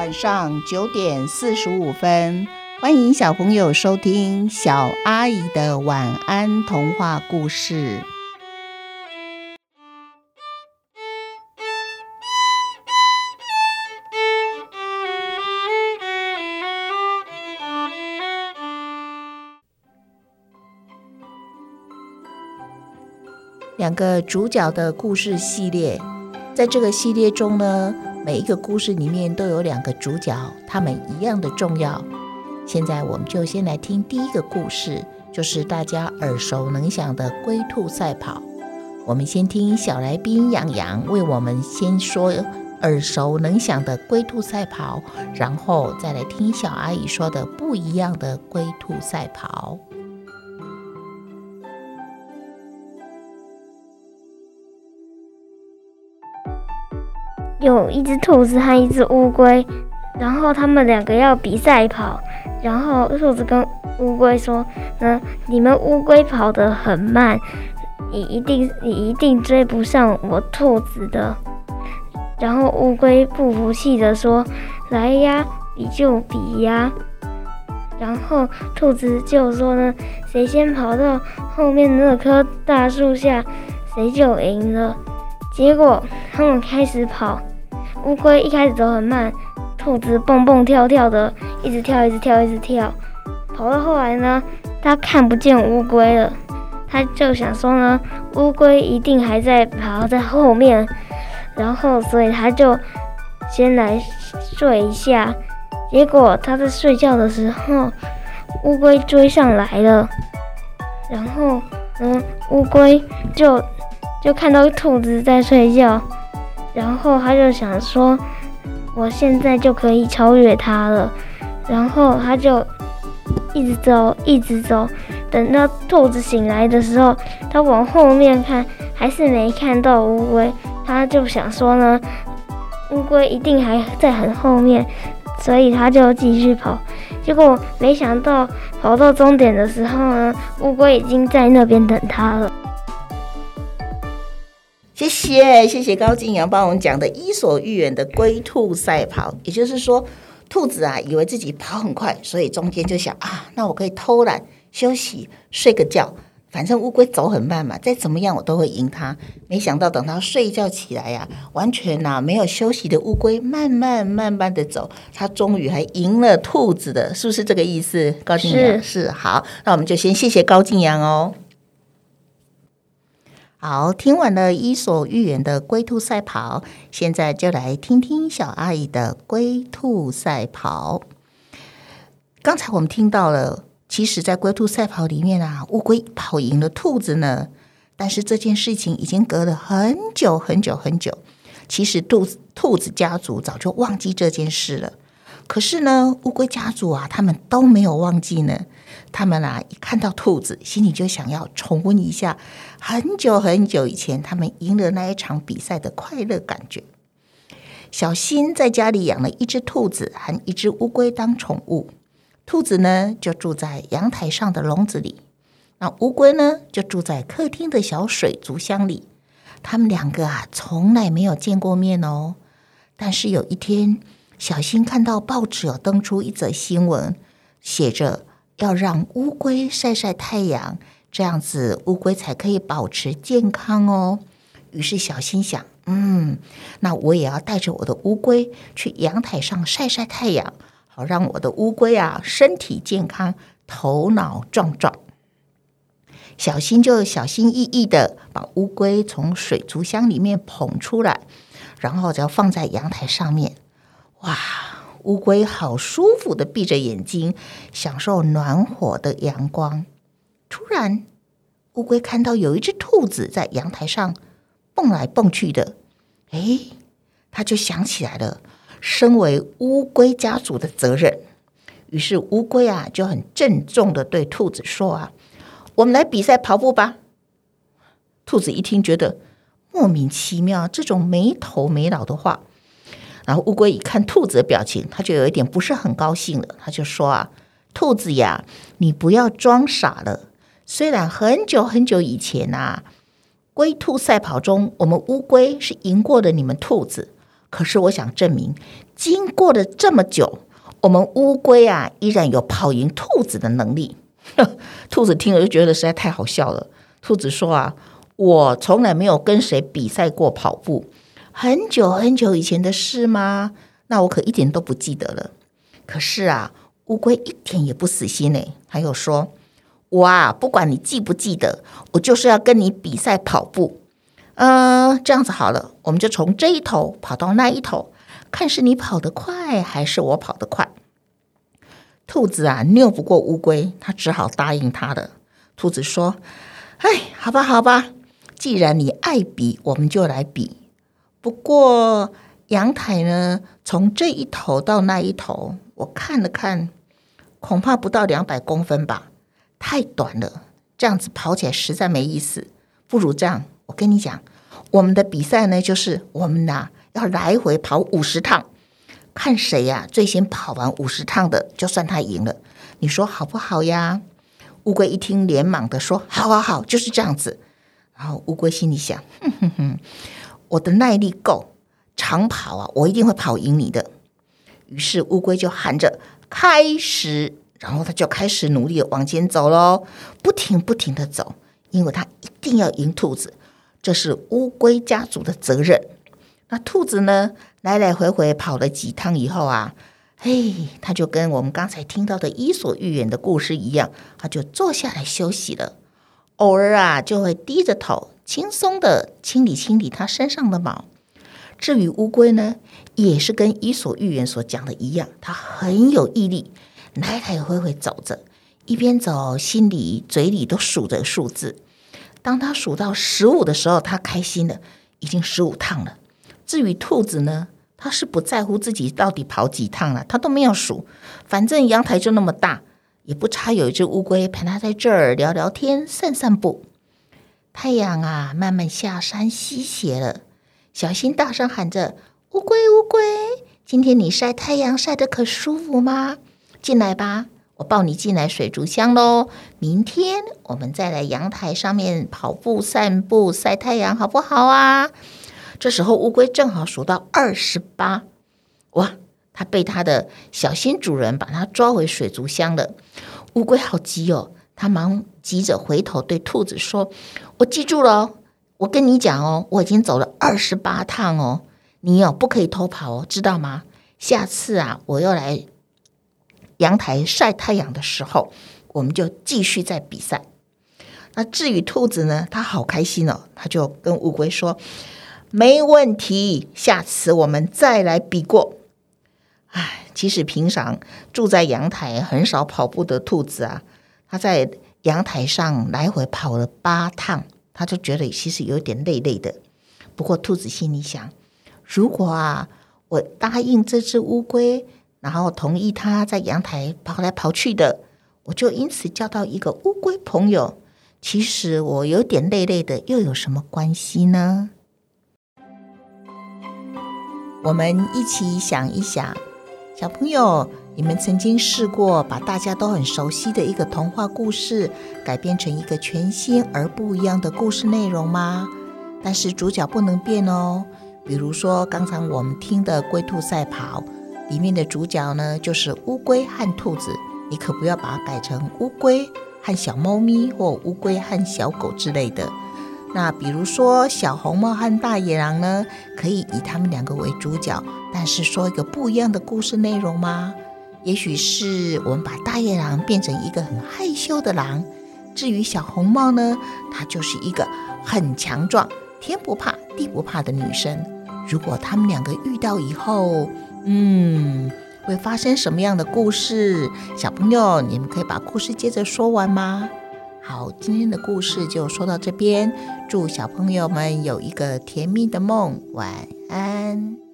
晚上九点四十五分，欢迎小朋友收听小阿姨的晚安童话故事。两个主角的故事系列，在这个系列中呢，每一个故事里面都有两个主角，他们一样的重要。现在我们就先来听第一个故事，就是大家耳熟能详的《龟兔赛跑》。我们先听小来宾养羊为我们先说耳熟能详的《龟兔赛跑》，然后再来听小阿姨说的不一样的《龟兔赛跑》。有一只兔子和一只乌龟，然后他们两个要比赛跑，然后兔子跟乌龟说：“呢，你们乌龟跑得很慢，你一定你一定追不上我兔子的。”然后乌龟不服气的说：“来呀，比就比呀。”然后兔子就说呢：“谁先跑到后面那棵大树下，谁就赢了。”结果他们开始跑。乌龟一开始走很慢，兔子蹦蹦跳跳的，一直跳，一直跳，一直跳。跑到后来呢，它看不见乌龟了，它就想说呢，乌龟一定还在跑在后面，然后所以它就先来睡一下。结果它在睡觉的时候，乌龟追上来了，然后嗯，乌龟就就看到兔子在睡觉。然后他就想说，我现在就可以超越他了。然后他就一直走，一直走。等到兔子醒来的时候，他往后面看，还是没看到乌龟。他就想说呢，乌龟一定还在很后面，所以他就继续跑。结果没想到跑到终点的时候呢，乌龟已经在那边等他了。谢谢谢谢高金阳帮我们讲的《伊索寓言》的龟兔赛跑，也就是说，兔子啊以为自己跑很快，所以中间就想啊，那我可以偷懒休息睡个觉，反正乌龟走很慢嘛，再怎么样我都会赢它。没想到等它睡一觉起来呀，完全呐没有休息的乌龟，慢慢慢慢的走，它终于还赢了兔子的，是不是这个意思？高金阳是好，那我们就先谢谢高金阳哦。好，听完了《伊索寓言》的龟兔赛跑，现在就来听听小阿姨的龟兔赛跑。刚才我们听到了，其实，在龟兔赛跑里面啊，乌龟跑赢了兔子呢。但是这件事情已经隔了很久很久很久，其实兔子兔子家族早就忘记这件事了。可是呢，乌龟家族啊，他们都没有忘记呢。他们啊，一看到兔子，心里就想要重温一下很久很久以前他们赢了那一场比赛的快乐感觉。小新在家里养了一只兔子和一只乌龟当宠物，兔子呢就住在阳台上的笼子里，那乌龟呢就住在客厅的小水族箱里。他们两个啊，从来没有见过面哦。但是有一天，小新看到报纸有登出一则新闻，写着。要让乌龟晒晒太阳，这样子乌龟才可以保持健康哦。于是小新想，嗯，那我也要带着我的乌龟去阳台上晒晒太阳，好让我的乌龟啊身体健康，头脑壮壮。小新就小心翼翼的把乌龟从水族箱里面捧出来，然后就放在阳台上面。哇！乌龟好舒服的闭着眼睛，享受暖和的阳光。突然，乌龟看到有一只兔子在阳台上蹦来蹦去的，哎，它就想起来了，身为乌龟家族的责任。于是，乌龟啊就很郑重的对兔子说：“啊，我们来比赛跑步吧。”兔子一听，觉得莫名其妙，这种没头没脑的话。然后乌龟一看兔子的表情，他就有一点不是很高兴了。他就说：“啊，兔子呀，你不要装傻了。虽然很久很久以前啊，龟兔赛跑中，我们乌龟是赢过了你们兔子，可是我想证明，经过了这么久，我们乌龟啊依然有跑赢兔子的能力。兔子听了就觉得实在太好笑了。兔子说啊，我从来没有跟谁比赛过跑步，很久很久以前的事吗？那我可一点都不记得了。可是啊，乌龟一点也不死心呢。他又说：“我啊，不管你记不记得，我就是要跟你比赛跑步。嗯，这样子好了，我们就从这一头跑到那一头，看是你跑得快还是我跑得快。”兔子啊，拗不过乌龟，他只好答应他了。兔子说：“哎，好吧，好吧，既然你爱比，我们就来比。不过阳台呢，从这一头到那一头。”我看了看，恐怕不到两百公分吧，太短了。这样子跑起来实在没意思。不如这样，我跟你讲，我们的比赛呢，就是我们呐要来回跑五十趟，看谁呀最先跑完五十趟的，就算他赢了。你说好不好呀？乌龟一听，连忙的说：“好好好，就是这样子。”然后乌龟心里想：“哼哼哼，我的耐力够，长跑啊，我一定会跑赢你的。”于是乌龟就喊着开始，然后他就开始努力往前走喽，不停不停的走，因为他一定要赢兔子，这是乌龟家族的责任。那兔子呢，来来回回跑了几趟以后啊，嘿，它就跟我们刚才听到的《伊索寓言》的故事一样，它就坐下来休息了。偶尔啊，就会低着头，轻松的清理清理它身上的毛。至于乌龟呢，也是跟《伊索寓言》所讲的一样，它很有毅力，来来回回走着，一边走，心里嘴里都数着数字。当他数到十五的时候，他开心了，已经十五趟了。至于兔子呢，它是不在乎自己到底跑几趟了，它都没有数，反正阳台就那么大，也不差有一只乌龟陪他在这儿聊聊天、散散步。太阳啊，慢慢下山西斜了。小新大声喊着：“乌龟，乌龟，今天你晒太阳晒得可舒服吗？进来吧，我抱你进来水族箱喽。明天我们再来阳台上面跑步、散步、晒太阳，好不好啊？”这时候乌龟正好数到二十八，哇！它被它的小新主人把它抓回水族箱了。乌龟好急哦，它忙急着回头对兔子说：“我记住了。”我跟你讲哦，我已经走了二十八趟哦，你哦不可以偷跑哦，知道吗？下次啊，我要来阳台晒太阳的时候，我们就继续再比赛。那至于兔子呢，它好开心哦，它就跟乌龟说：“没问题，下次我们再来比过。”唉，其实平常住在阳台很少跑步的兔子啊，它在阳台上来回跑了八趟。他就觉得其实有点累累的，不过兔子心里想：如果啊，我答应这只乌龟，然后同意它在阳台跑来跑去的，我就因此交到一个乌龟朋友。其实我有点累累的，又有什么关系呢？我们一起想一想，小朋友。你们曾经试过把大家都很熟悉的一个童话故事改编成一个全新而不一样的故事内容吗？但是主角不能变哦。比如说刚才我们听的《龟兔赛跑》里面的主角呢，就是乌龟和兔子。你可不要把它改成乌龟和小猫咪或乌龟和小狗之类的。那比如说小红帽和大野狼呢，可以以他们两个为主角，但是说一个不一样的故事内容吗？也许是我们把大野狼变成一个很害羞的狼，至于小红帽呢，她就是一个很强壮、天不怕地不怕的女生。如果他们两个遇到以后，嗯，会发生什么样的故事？小朋友，你们可以把故事接着说完吗？好，今天的故事就说到这边，祝小朋友们有一个甜蜜的梦，晚安。